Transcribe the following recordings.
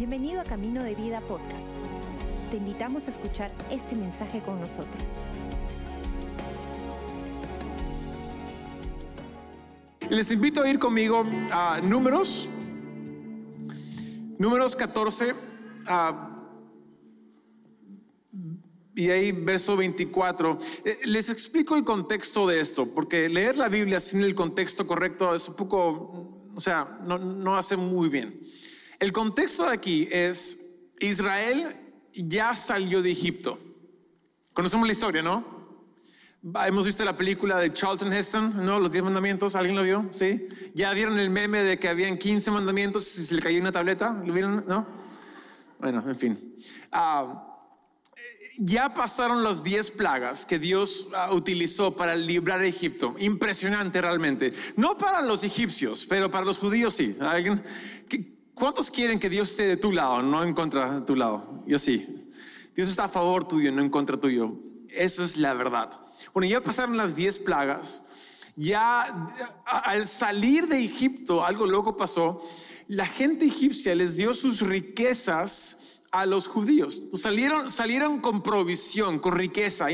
Bienvenido a Camino de Vida Podcast. Te invitamos a escuchar este mensaje con nosotros. Les invito a ir conmigo a Números, Números 14, ah, y ahí verso 24. Eh, Les explico el contexto de esto, porque leer la Biblia sin el contexto correcto es un poco, o sea, no, no hace muy bien. El contexto de aquí es Israel ya salió de Egipto. Conocemos la historia, ¿no? Hemos visto la película de Charlton Heston, ¿no? Los 10 mandamientos, ¿alguien lo vio? Sí. Ya vieron el meme de que habían 15 mandamientos y se le cayó una tableta, ¿lo vieron? ¿No? Bueno, en fin. Ah, ya pasaron las 10 plagas que Dios ah, utilizó para librar a Egipto. Impresionante realmente. No para los egipcios, pero para los judíos sí. ¿Alguien? ¿Qué- ¿Cuántos quieren que Dios esté de tu lado, no en contra de tu lado? Yo sí. Dios está a favor tuyo, no en contra tuyo. Eso es la verdad. Bueno, ya pasaron las 10 plagas. Ya al salir de Egipto, algo loco pasó. La gente egipcia les dio sus riquezas a los judíos. Salieron, salieron con provisión, con riqueza.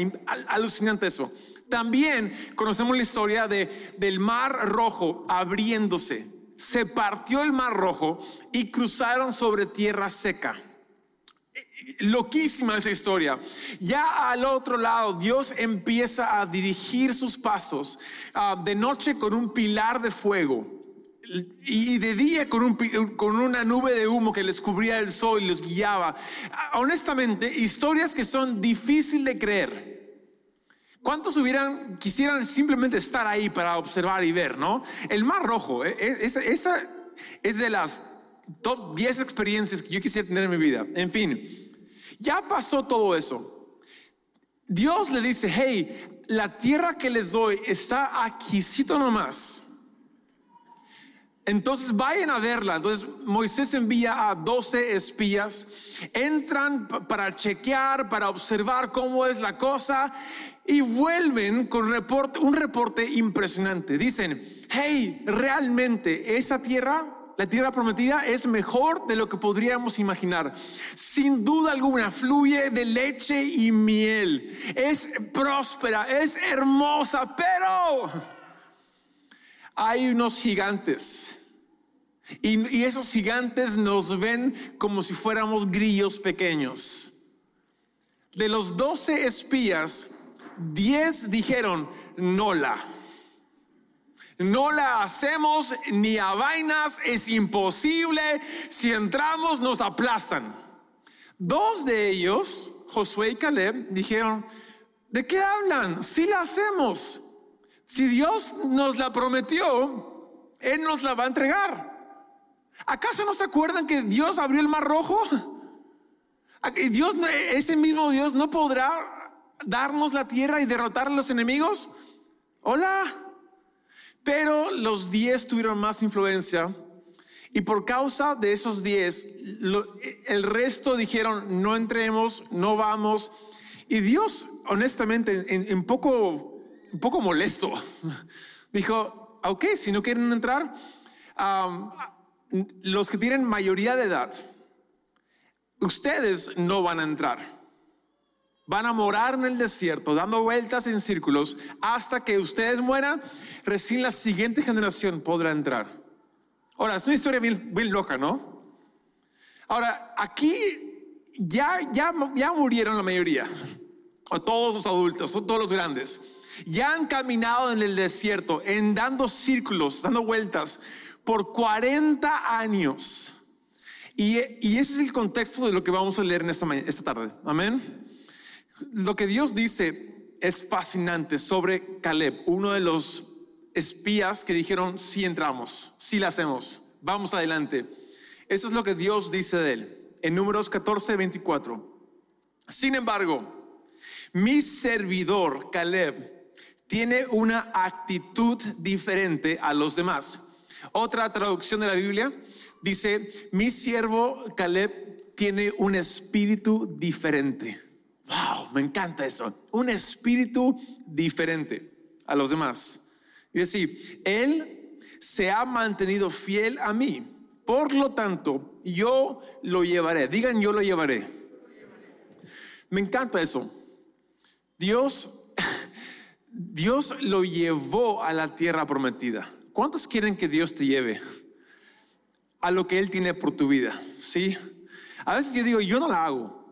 Alucinante eso. También conocemos la historia de, del mar rojo abriéndose. Se partió el mar rojo y cruzaron sobre tierra seca. Loquísima esa historia. Ya al otro lado, Dios empieza a dirigir sus pasos ah, de noche con un pilar de fuego y de día con, pi- con una nube de humo que les cubría el sol y los guiaba. Ah, Honestamente, historias que son difíciles de creer. ¿Cuántos hubieran, quisieran simplemente estar ahí para observar y ver, no? El Mar Rojo, eh, eh, esa, esa es de las top 10 experiencias que yo quisiera tener en mi vida. En fin, ya pasó todo eso. Dios le dice, hey, la tierra que les doy está aquícito nomás. Entonces vayan a verla. Entonces Moisés envía a 12 espías, entran pa- para chequear, para observar cómo es la cosa y vuelven con reporte, un reporte impresionante. Dicen, hey, realmente esa tierra, la tierra prometida, es mejor de lo que podríamos imaginar. Sin duda alguna, fluye de leche y miel. Es próspera, es hermosa, pero hay unos gigantes. Y, y esos gigantes nos ven como si fuéramos grillos pequeños. De los doce espías, diez dijeron, no la. No la hacemos ni a vainas, es imposible. Si entramos nos aplastan. Dos de ellos, Josué y Caleb, dijeron, ¿de qué hablan? Si la hacemos. Si Dios nos la prometió, Él nos la va a entregar. ¿Acaso no se acuerdan que Dios abrió el mar rojo? ¿A que Dios, ese mismo Dios no podrá darnos la tierra y derrotar a los enemigos. Hola. Pero los diez tuvieron más influencia y por causa de esos diez, el resto dijeron, no entremos, no vamos. Y Dios, honestamente, en, poco, un poco molesto, dijo, ok, si no quieren entrar, los que tienen mayoría de edad, ustedes no van a entrar. Van a morar en el desierto, dando vueltas en círculos, hasta que ustedes mueran, recién la siguiente generación podrá entrar. Ahora, es una historia bien, bien loca, ¿no? Ahora, aquí ya, ya, ya murieron la mayoría, o todos los adultos, o todos los grandes. Ya han caminado en el desierto, en dando círculos, dando vueltas por 40 años. Y, y ese es el contexto de lo que vamos a leer en esta, esta tarde. Amén. Lo que Dios dice es fascinante sobre Caleb, uno de los espías que dijeron, sí entramos, sí la hacemos, vamos adelante. Eso es lo que Dios dice de él en números 14, 24. Sin embargo, mi servidor Caleb tiene una actitud diferente a los demás. Otra traducción de la Biblia dice, mi siervo Caleb tiene un espíritu diferente. Wow, me encanta eso. Un espíritu diferente a los demás. Y decir, Él se ha mantenido fiel a mí Por lo tanto, yo lo llevaré. Digan, yo lo llevaré. Me encanta eso. Dios, Dios lo llevó a la tierra prometida. ¿Cuántos quieren que Dios te lleve a lo que Él tiene por tu vida? Sí. A veces yo digo, yo no la hago.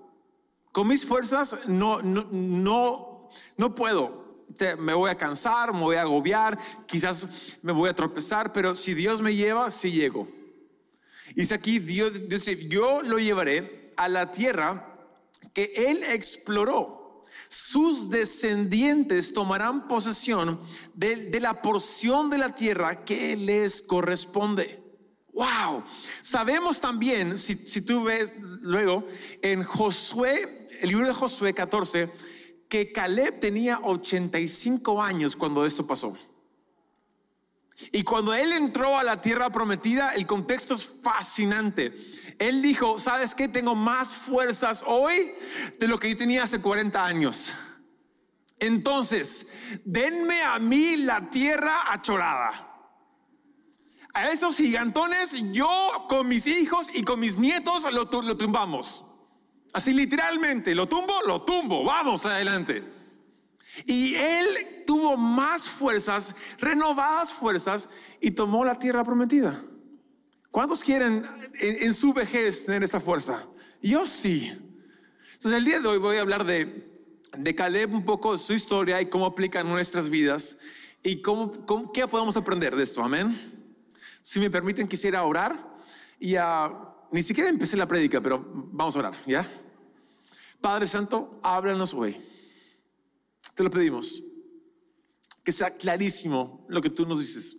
Con mis fuerzas no, no, no, no puedo. Me voy a cansar, me voy a agobiar, quizás me voy a tropezar, pero si Dios me lleva, sí llego. Y dice aquí, Dios dice, yo lo llevaré a la tierra que Él exploró sus descendientes tomarán posesión de, la porción de la tierra que les corresponde. Wow. Sabemos también, si, tú ves luego, en Josué, el libro de Josué 14, que Caleb tenía 85 años cuando esto pasó. Y cuando él entró a la tierra prometida, el contexto es fascinante. Él dijo, ¿sabes qué? Tengo más fuerzas hoy de lo que yo tenía hace 40 años. Entonces, denme a mí la tierra achorada. A esos gigantones, yo con mis hijos y con mis nietos lo, lo tumbamos. Así literalmente, lo tumbo, lo tumbo, vamos adelante. Y él tuvo más fuerzas, renovadas fuerzas, y tomó la tierra prometida. ¿Cuántos quieren en, su vejez tener esta fuerza? Yo sí. Entonces el día de hoy voy a hablar de, de Caleb un poco su historia y cómo aplica en nuestras vidas y cómo, qué podemos aprender de esto. Amén. Si me permiten, quisiera orar y ni siquiera empecé la prédica, pero vamos a orar, ¿ya? Padre Santo, háblanos hoy. Te lo pedimos. Que sea clarísimo lo que tú nos dices.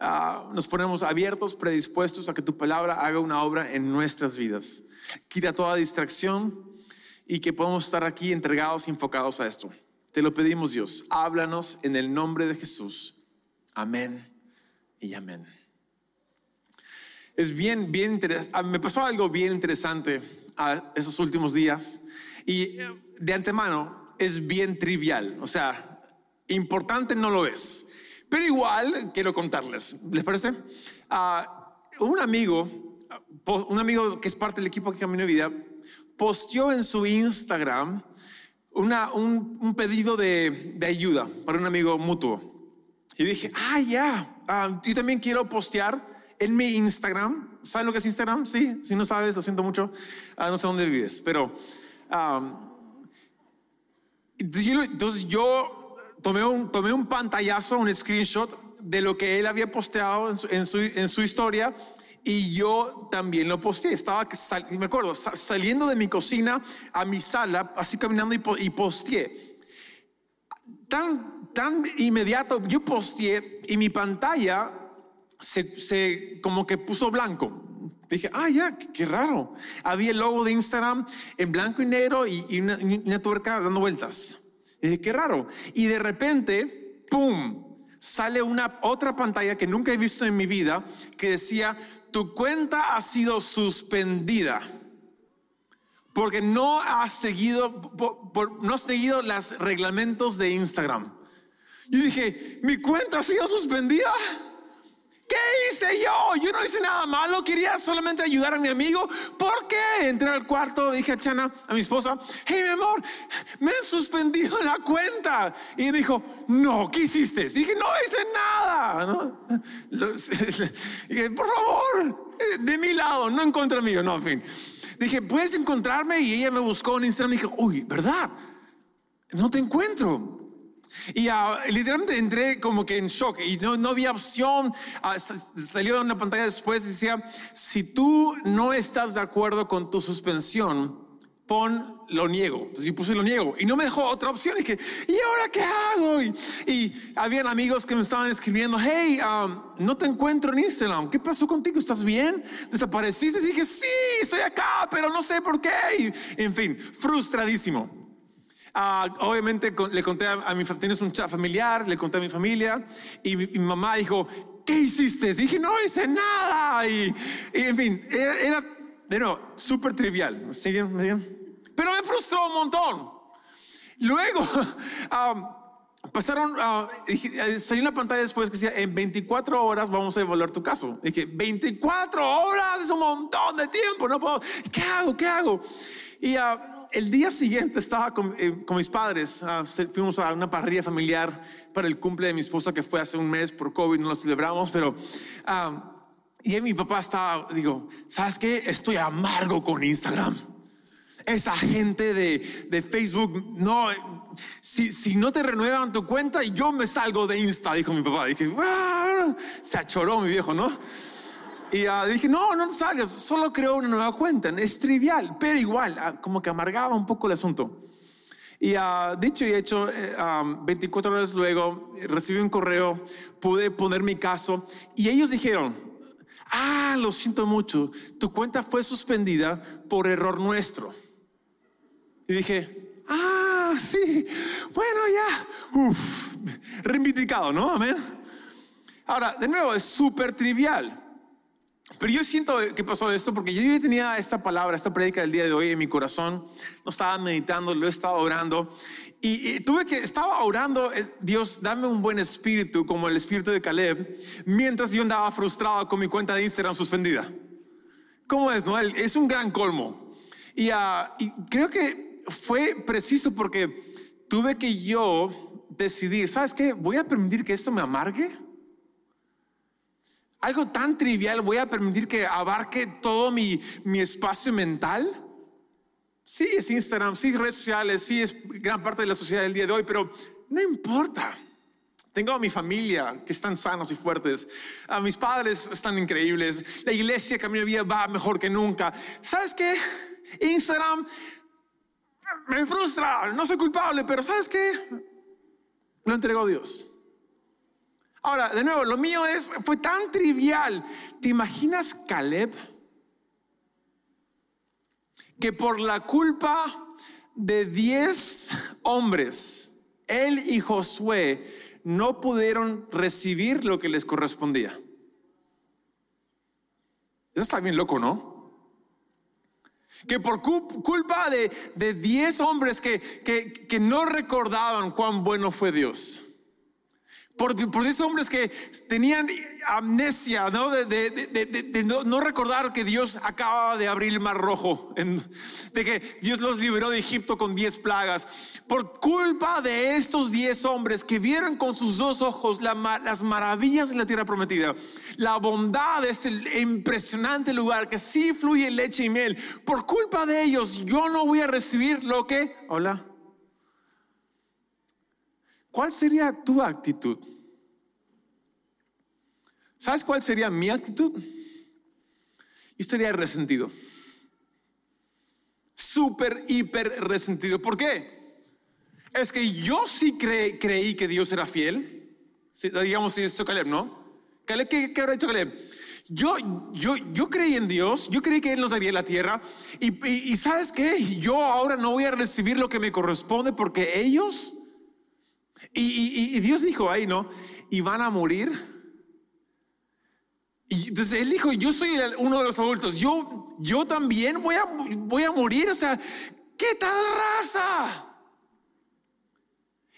Ah, nos ponemos abiertos, predispuestos a que tu palabra haga una obra en nuestras vidas. Quita toda distracción y que podamos estar aquí entregados y enfocados a esto. Te lo pedimos, Dios. Háblanos en el nombre de Jesús. Amén y amén. Es bien, bien interesante. Ah, me pasó algo bien interesante a esos últimos días y eh, de antemano es bien trivial, o sea, importante no lo es. Pero igual quiero contarles, ¿les parece? Ah, un amigo, un amigo que es parte del equipo que Camino de Vida, posteó en su Instagram una, un, pedido de, de, ayuda para un amigo mutuo. Y dije, ah, ya, ah, yo también quiero postear en mi Instagram. ¿Saben lo que es Instagram? Sí, si no sabes, lo siento mucho. Ah, no sé dónde vives, pero... Entonces yo tomé un, tomé un pantallazo, un screenshot de lo que él había posteado en su, en su, historia y yo también lo posteé. Estaba, me acuerdo, saliendo de mi cocina a mi sala, así caminando y, y posteé. Tan, tan inmediato, yo posteé y mi pantalla se, se como que puso blanco. Dije, ah, ya, qué, raro. Había el logo de Instagram en blanco y negro y, una, tuerca dando vueltas. dije, qué raro. Y de repente, ¡pum! Sale una otra pantalla que nunca he visto en mi vida que decía, tu cuenta ha sido suspendida porque no has seguido, no has seguido los reglamentos de Instagram. Yo dije, mi cuenta ha sido suspendida. ¿Qué hice yo? Yo no hice nada malo, quería solamente ayudar a mi amigo. ¿Por qué? Entré al cuarto, dije a Chana, a mi esposa, hey mi amor, me han suspendido la cuenta. Y dijo, no, ¿qué hiciste? Y dije, no hice nada. ¿no? dije, por favor, de mi lado, no en contra mío, no, en fin. Dije, ¿puedes encontrarme? Y ella me buscó en Instagram y dije, uy, ¿verdad? No te encuentro. Y uh, literalmente entré como que en shock y no, no había opción. Uh, salió una pantalla después y decía, si tú no estás de acuerdo con tu suspensión, pon lo niego. Entonces yo puse lo niego y no me dejó otra opción. Y dije, ¿y ahora qué hago? Y, y habían amigos que me estaban escribiendo, hey, um, no te encuentro en Instagram. ¿Qué pasó contigo? ¿Estás bien? ¿Desapareciste? Y dije, sí, estoy acá, pero no sé por qué. en fin, frustradísimo. Ah, obviamente le conté a, mi tienes un chat familiar, le conté a mi familia y mi, mamá dijo, ¿qué hiciste? Y dije, no hice nada. Y, en fin, era, de nuevo, súper trivial. Pero me frustró un montón. Luego, pasaron, uh, salió una pantalla después que decía, en 24 horas vamos a evaluar tu caso. Dije, 24 horas es un montón de tiempo, no puedo, ¿qué hago? ¿Qué hago? Y uh, el día siguiente estaba con, eh, mis padres, uh, fuimos a una parrilla familiar para el cumple de mi esposa que fue hace un mes por COVID, no lo celebramos, pero... y mi papá estaba, digo, ¿sabes qué? Estoy amargo con Instagram. Esa gente de, de Facebook, no, si, si, no te renuevan tu cuenta, yo me salgo de Insta, dijo mi papá. Dije, ah", se achoró mi viejo, ¿no? Y uh, dije, no, no salgas, solo creo una nueva cuenta. Es trivial, pero igual, uh, como que amargaba un poco el asunto. Y uh, dicho y hecho, 24 eh, horas luego recibí un correo, pude poner mi caso y ellos dijeron, ah, lo siento mucho, tu cuenta fue suspendida por error nuestro. Y dije, ah, sí, bueno, ya, uff, reivindicado, ¿no? Amén. Ahora, de nuevo, es súper trivial. Pero yo siento que pasó esto porque yo tenía esta palabra, esta prédica del día de hoy en mi corazón. No estaba meditando, lo he estado orando. Y, tuve que, estaba orando, Dios, dame un buen espíritu, como el espíritu de Caleb, mientras yo andaba frustrado con mi cuenta de Instagram suspendida. ¿Cómo es, no? Es un gran colmo. y ah, creo que fue preciso porque tuve que yo decidir, ¿sabes qué? ¿Voy a permitir que esto me amargue? Algo tan trivial, ¿voy a permitir que abarque todo mi, mi espacio mental? Sí, es Instagram, sí, redes sociales, sí, es gran parte de la sociedad del día de hoy, pero no importa. Tengo a mi familia que están sanos y fuertes. A mis padres están increíbles. La iglesia que a mi vida va mejor que nunca. ¿Sabes qué? Instagram me frustra, no soy culpable, pero ¿sabes qué? Lo entregó Dios. Ahora, de nuevo, lo mío es, fue tan trivial. ¿Te imaginas Caleb? Que por la culpa de 10 hombres, él y Josué no pudieron recibir lo que les correspondía. Eso está bien loco, ¿no? que por culpa de 10 hombres que, que, no recordaban cuán bueno fue Dios, por, por esos hombres que tenían amnesia, ¿no? De, no, recordar que Dios acaba de abrir el mar rojo, de que Dios los liberó de Egipto con diez plagas. Por culpa de estos diez hombres que vieron con sus dos ojos las maravillas de la tierra prometida, la bondad de este impresionante lugar que sí fluye leche y miel, por culpa de ellos yo no voy a recibir lo que... Hola. ¿Cuál sería tu actitud? ¿Sabes cuál sería mi actitud? Yo estaría resentido. Súper, hiper resentido. ¿Por qué? Es que yo sí creí que Dios era fiel. digamos, si Caleb, ¿no? Caleb, ¿qué, habrá hecho Caleb? Yo, yo, yo creí en Dios, yo creí que Él nos daría la tierra. Y, ¿sabes qué? Yo ahora no voy a recibir lo que me corresponde porque ellos... Y, Dios dijo ahí, ¿no? Y van a morir y entonces él dijo, yo soy uno de los adultos, yo, yo también voy a, voy a morir, o sea, ¿qué tal raza?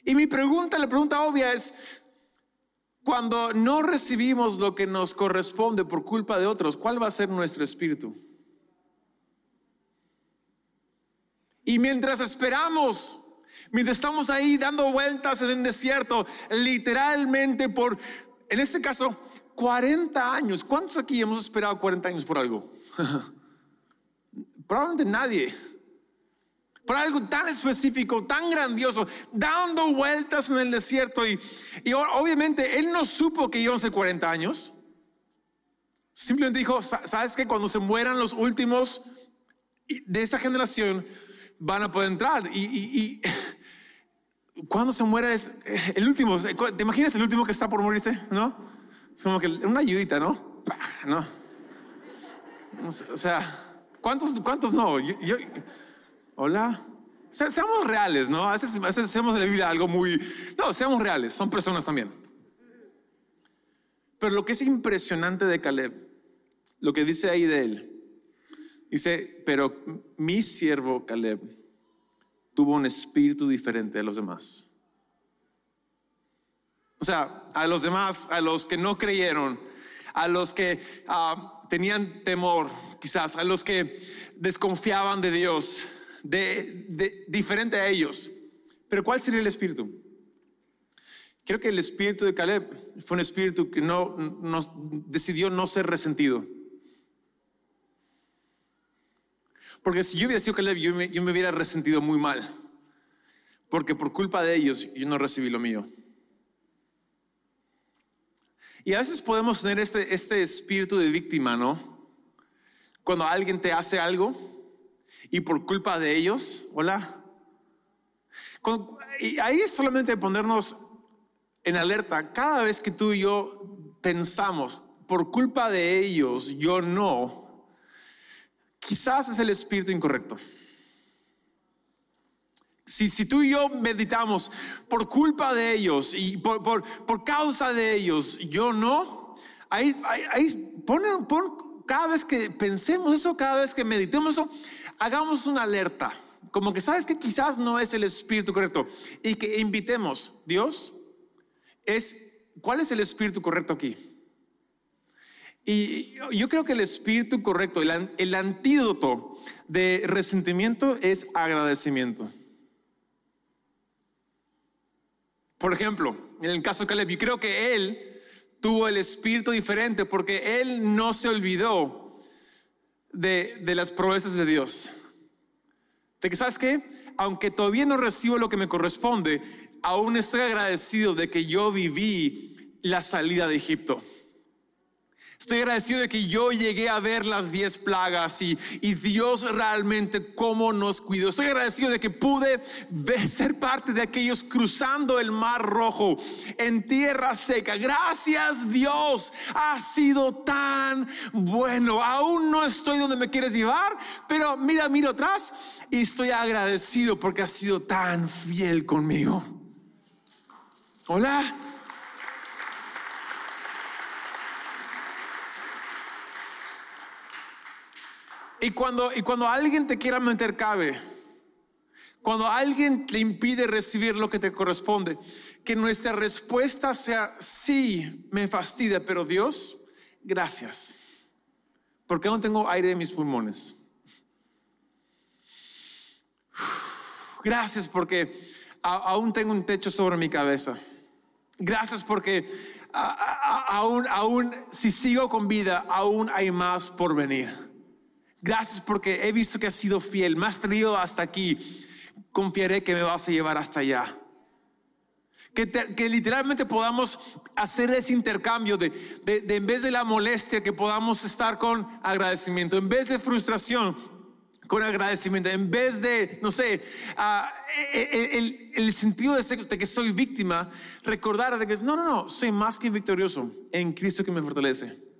Y mi pregunta, la pregunta obvia es, cuando no recibimos lo que nos corresponde por culpa de otros, ¿cuál va a ser nuestro espíritu? Y mientras esperamos, mientras estamos ahí dando vueltas en el desierto, literalmente por, en este caso, 40 años. ¿Cuántos aquí hemos esperado 40 años por algo? Probablemente nadie. Por algo tan específico, tan grandioso, dando vueltas en el desierto. Y, y obviamente él no supo que iban a ser 40 años. Simplemente dijo, ¿sabes que Cuando se mueran los últimos de esa generación, van a poder entrar. Y, cuando se muera es el último. ¿Te imaginas el último que está por morirse? ¿No? Es como que una ayudita, ¿no? ¿No? O sea, ¿cuántos, cuántos no? Yo, hola. seamos reales, ¿no? A veces, hacemos de la Biblia algo muy... No, seamos reales, son personas también. Pero lo que es impresionante de Caleb, lo que dice ahí de él, dice, pero mi siervo Caleb tuvo un espíritu diferente de los demás. O sea, a los demás, a los que no creyeron, a los que ah, tenían temor, quizás, a los que desconfiaban de Dios, de, diferente a ellos. Pero ¿cuál sería el espíritu? Creo que el espíritu de Caleb fue un espíritu que no, decidió no ser resentido. Porque si yo hubiera sido Caleb, yo me, hubiera resentido muy mal. Porque por culpa de ellos yo no recibí lo mío. Y a veces podemos tener este, este espíritu de víctima, ¿no? Cuando alguien te hace algo y por culpa de ellos, hola. y ahí es solamente ponernos en alerta. Cada vez que tú y yo pensamos, por culpa de ellos, yo no, quizás es el espíritu incorrecto. Si, si tú y yo meditamos por culpa de ellos y por, por, por causa de ellos, yo no, ahí, ahí, pon, cada vez que pensemos eso, cada vez que meditemos eso, hagamos una alerta, como que sabes que quizás no es el espíritu correcto y que invitemos, Dios, es, ¿cuál es el espíritu correcto aquí? Y yo creo que el espíritu correcto, el, el antídoto de resentimiento es agradecimiento. Por ejemplo, en el caso de Caleb, yo creo que él tuvo el espíritu diferente porque él no se olvidó de, las promesas de Dios. De que, ¿sabes qué? Aunque todavía no recibo lo que me corresponde, aún estoy agradecido de que yo viví la salida de Egipto. Estoy agradecido de que yo llegué a ver las diez plagas y, Dios realmente cómo nos cuidó. Estoy agradecido de que pude ser parte de aquellos cruzando el mar rojo en tierra seca. Gracias Dios, ha sido tan bueno. Aún no estoy donde me quieres llevar, pero mira, miro atrás y estoy agradecido porque has sido tan fiel conmigo. Hola. Y cuando, y cuando alguien te quiera meter cabe, cuando alguien te impide recibir lo que te corresponde, que nuestra respuesta sea, sí, me fastidia, pero Dios, gracias, porque aún tengo aire en mis pulmones. Gracias porque aún tengo un techo sobre mi cabeza. Gracias porque aún, aún si sigo con vida, aún hay más por venir. Gracias porque he visto que has sido fiel, me has traído hasta aquí. Confiaré que me vas a llevar hasta allá. Que, literalmente podamos hacer ese intercambio de, de, en vez de la molestia, que podamos estar con agradecimiento, en vez de frustración, con agradecimiento, en vez de, no sé, uh, el, el, sentido de, de que soy víctima, recordar de que no, no, no, soy más que victorioso en Cristo que me fortalece.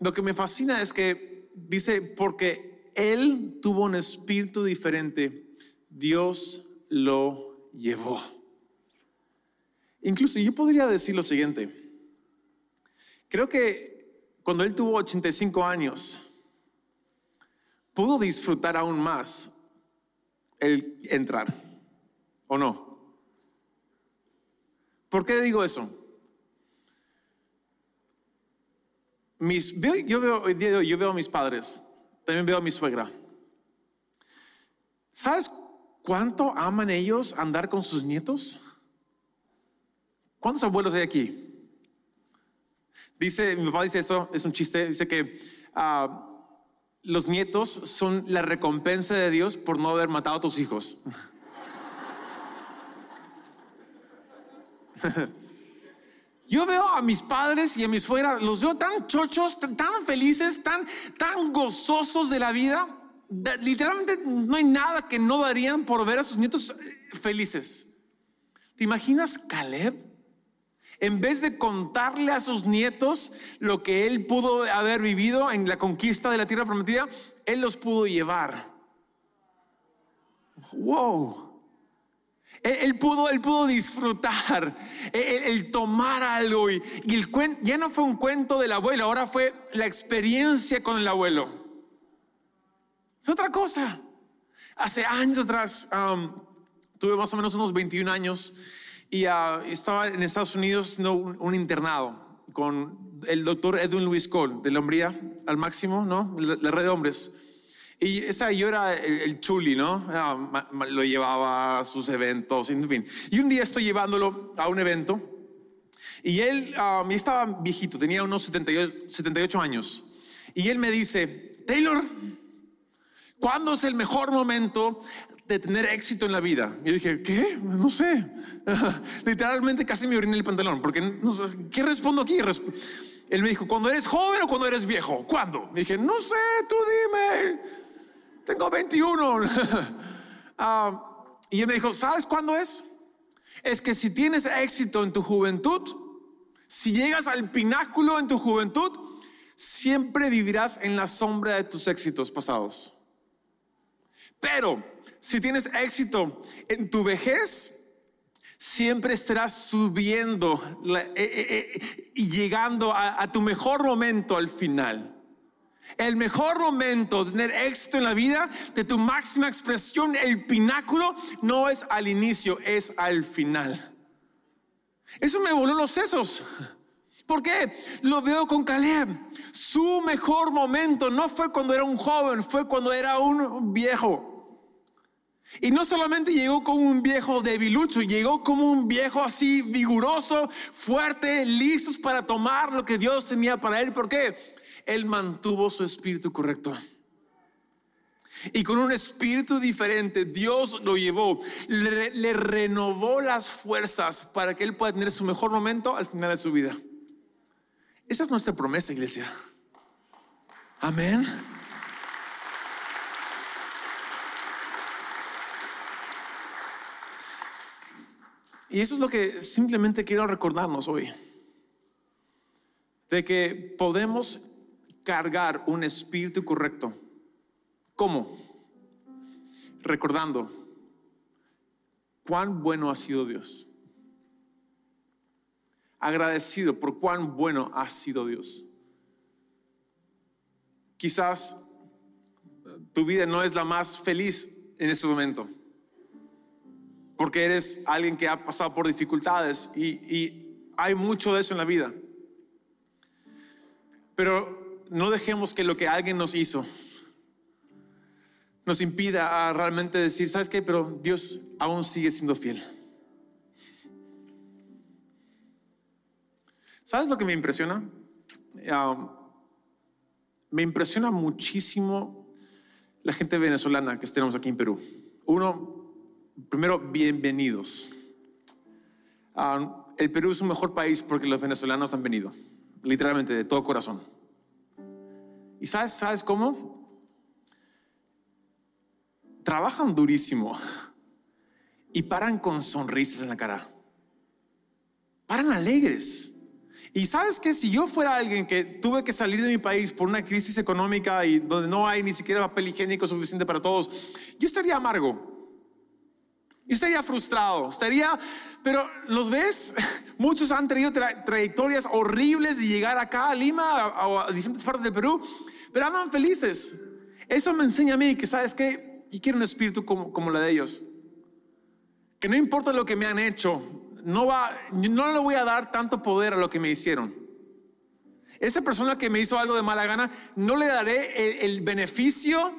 Lo que me fascina es que dice, porque él tuvo un espíritu diferente, Dios lo llevó. Incluso yo podría decir lo siguiente. Creo que cuando él tuvo 85 años, pudo disfrutar aún más el entrar, ¿o no? ¿Por qué digo eso? Mis, yo, veo, yo veo a mis padres, también veo a mi suegra. ¿Sabes cuánto aman ellos andar con sus nietos? ¿Cuántos abuelos hay aquí? Dice, mi papá dice esto, es un chiste, dice que ah, los nietos son la recompensa de Dios por no haber matado a tus hijos. Yo veo a mis padres y a mis suegras, los veo tan chochos, tan, felices, tan, tan gozosos de la vida. literalmente no hay nada que no darían por ver a sus nietos eh, felices. ¿Te imaginas Caleb? En vez de contarle a sus nietos lo que él pudo haber vivido en la conquista de la tierra prometida, él los pudo llevar. Wow. Él, pudo, él pudo disfrutar, el, tomar algo y, el cuento, ya no fue un cuento del abuelo, ahora fue la experiencia con el abuelo. Es otra cosa. Hace años atrás um, Tuve más o menos unos 21 años y ah, estaba en Estados Unidos haciendo un, internado con el doctor Edwin Luis Cole de la hombría al máximo, ¿no? La, red de hombres. Y esa yo era el, chuli, ¿no? Ah, lo llevaba a sus eventos, en fin. Y un día estoy llevándolo a un evento y él uh, estaba viejito, tenía unos 78, 78 años. Y él me dice, Taylor, ¿cuándo es el mejor momento de tener éxito en la vida? Y dije, ¿qué? No sé. Literalmente casi me oriné el pantalón, porque ¿qué respondo aquí? Él me dijo, ¿cuando eres joven o cuando eres viejo? ¿Cuándo? Y dije, no sé, tú dime. Tengo 21. Ah, y él me dijo, ¿sabes cuándo es? Es que si tienes éxito en tu juventud, si llegas al pináculo en tu juventud, siempre vivirás en la sombra de tus éxitos pasados. Pero si tienes éxito en tu vejez, siempre estarás subiendo eh, eh, eh, y llegando a, a tu mejor momento al final. El mejor momento de tener éxito en la vida, de tu máxima expresión, el pináculo, no es al inicio, es al final. Eso me voló los sesos. ¿Por qué? Lo veo con Caleb. Su mejor momento no fue cuando era un joven, fue cuando era un viejo. Y no solamente llegó como un viejo debilucho, llegó como un viejo así vigoroso, fuerte, listos para tomar lo que Dios tenía para él. ¿Por qué? Él mantuvo su espíritu correcto. Y con un espíritu diferente, Dios lo llevó, le, renovó las fuerzas para que Él pueda tener su mejor momento al final de su vida. Esa es nuestra promesa, iglesia. Amén. Y eso es lo que simplemente quiero recordarnos hoy. De que podemos cargar un espíritu correcto ¿Cómo? Recordando cuán bueno ha sido Dios. Agradecido por cuán bueno ha sido Dios. Quizás tu vida no es la más feliz en este momento, porque eres alguien que ha pasado por dificultades y, y hay mucho de eso en la vida. Pero no dejemos que lo que alguien nos hizo nos impida a realmente decir, ¿sabes qué? Pero Dios aún sigue siendo fiel. ¿Sabes lo que me impresiona? me impresiona muchísimo la gente venezolana que tenemos aquí en Perú. Uno, primero, bienvenidos. el Perú es un mejor país porque los venezolanos han venido, literalmente de todo corazón. ¿Y sabes, sabes cómo? trabajan durísimo y paran con sonrisas en la cara. Paran alegres. Y sabes que si yo fuera alguien que tuve que salir de mi país por una crisis económica y donde no hay ni siquiera papel higiénico suficiente para todos, yo estaría amargo. Yo estaría frustrado, estaría, pero los ves, muchos han tenido trayectorias horribles de llegar acá a Lima o a, a diferentes partes del Perú, pero andan felices. Eso me enseña a mí que, ¿sabes que y quiero un espíritu como, como la de ellos. Que no importa lo que me han hecho, no, va, no le voy a dar tanto poder a lo que me hicieron. Esa persona que me hizo algo de mala gana, no le daré el, el beneficio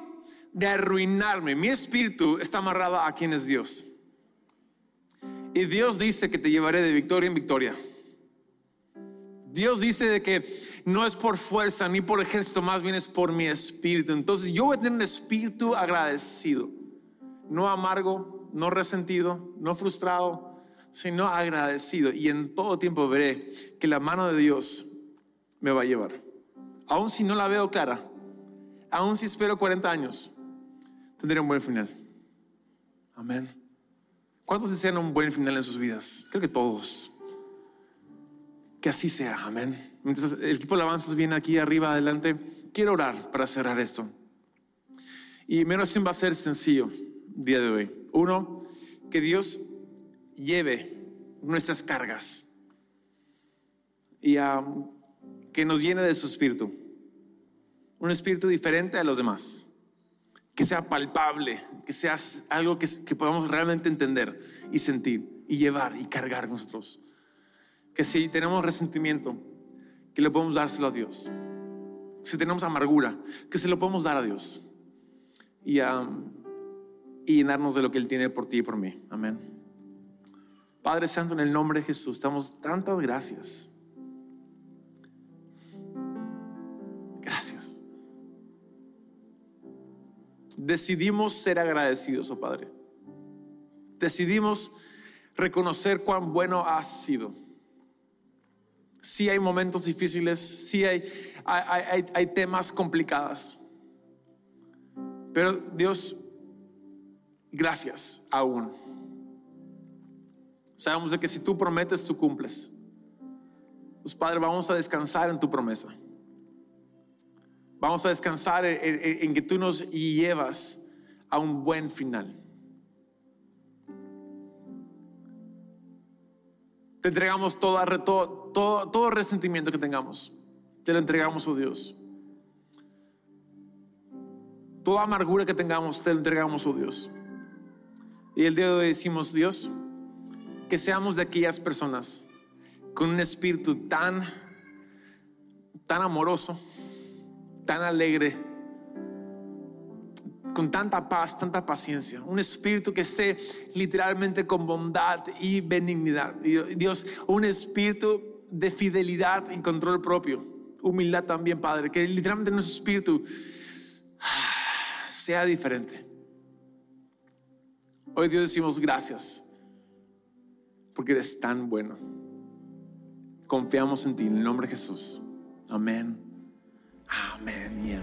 de arruinarme. Mi espíritu está amarrado a quien es Dios. Y Dios dice que te llevaré de victoria en victoria. Dios dice de que no es por fuerza ni por ejército, más bien es por mi espíritu. Entonces yo voy a tener un espíritu agradecido, no amargo, no resentido, no frustrado, sino agradecido. Y en todo tiempo veré que la mano de Dios me va a llevar. Aun si no la veo clara, aun si espero 40 años, tendré un buen final. Amén. ¿Cuántos desean un buen final en sus vidas? Creo que todos. Que así sea, amén. Mientras el equipo de alabanzas viene aquí arriba adelante, quiero orar para cerrar esto. Y mi oración va a ser sencillo día de hoy. Uno, que Dios lleve nuestras cargas y que nos llene de su espíritu. Un espíritu diferente a los demás. que sea palpable, que sea algo que, que podamos realmente entender y sentir y llevar y cargar nosotros. Que si tenemos resentimiento, que le podemos dárselo a Dios. Si tenemos amargura, que se lo podemos dar a Dios. Y, y llenarnos de lo que Él tiene por ti y por mí. Amén. Padre Santo, en el nombre de Jesús, damos tantas gracias. Gracias. Decidimos ser agradecidos, oh Padre. Decidimos reconocer cuán bueno has sido. Sí hay momentos difíciles, sí hay, hay, hay, temas complicados. Pero Dios, gracias aún. Sabemos de que si tú prometes, tú cumples. Pues Padre, vamos a descansar en tu promesa. Vamos a descansar en, que tú nos llevas a un buen final. Te entregamos todo, todo, todo resentimiento que tengamos. Te lo entregamos, oh Dios. Toda amargura que tengamos, te lo entregamos, oh Dios. Y el día de hoy decimos, Dios, que seamos de aquellas personas con un espíritu tan, tan amoroso, tan alegre, con tanta paz, tanta paciencia, un espíritu que esté literalmente con bondad y benignidad. Dios, un espíritu de fidelidad y control propio, humildad también, Padre, que literalmente nuestro espíritu sea diferente. Hoy Dios decimos gracias, porque eres tan bueno. Confiamos en ti, en el nombre de Jesús. Amén. Amén.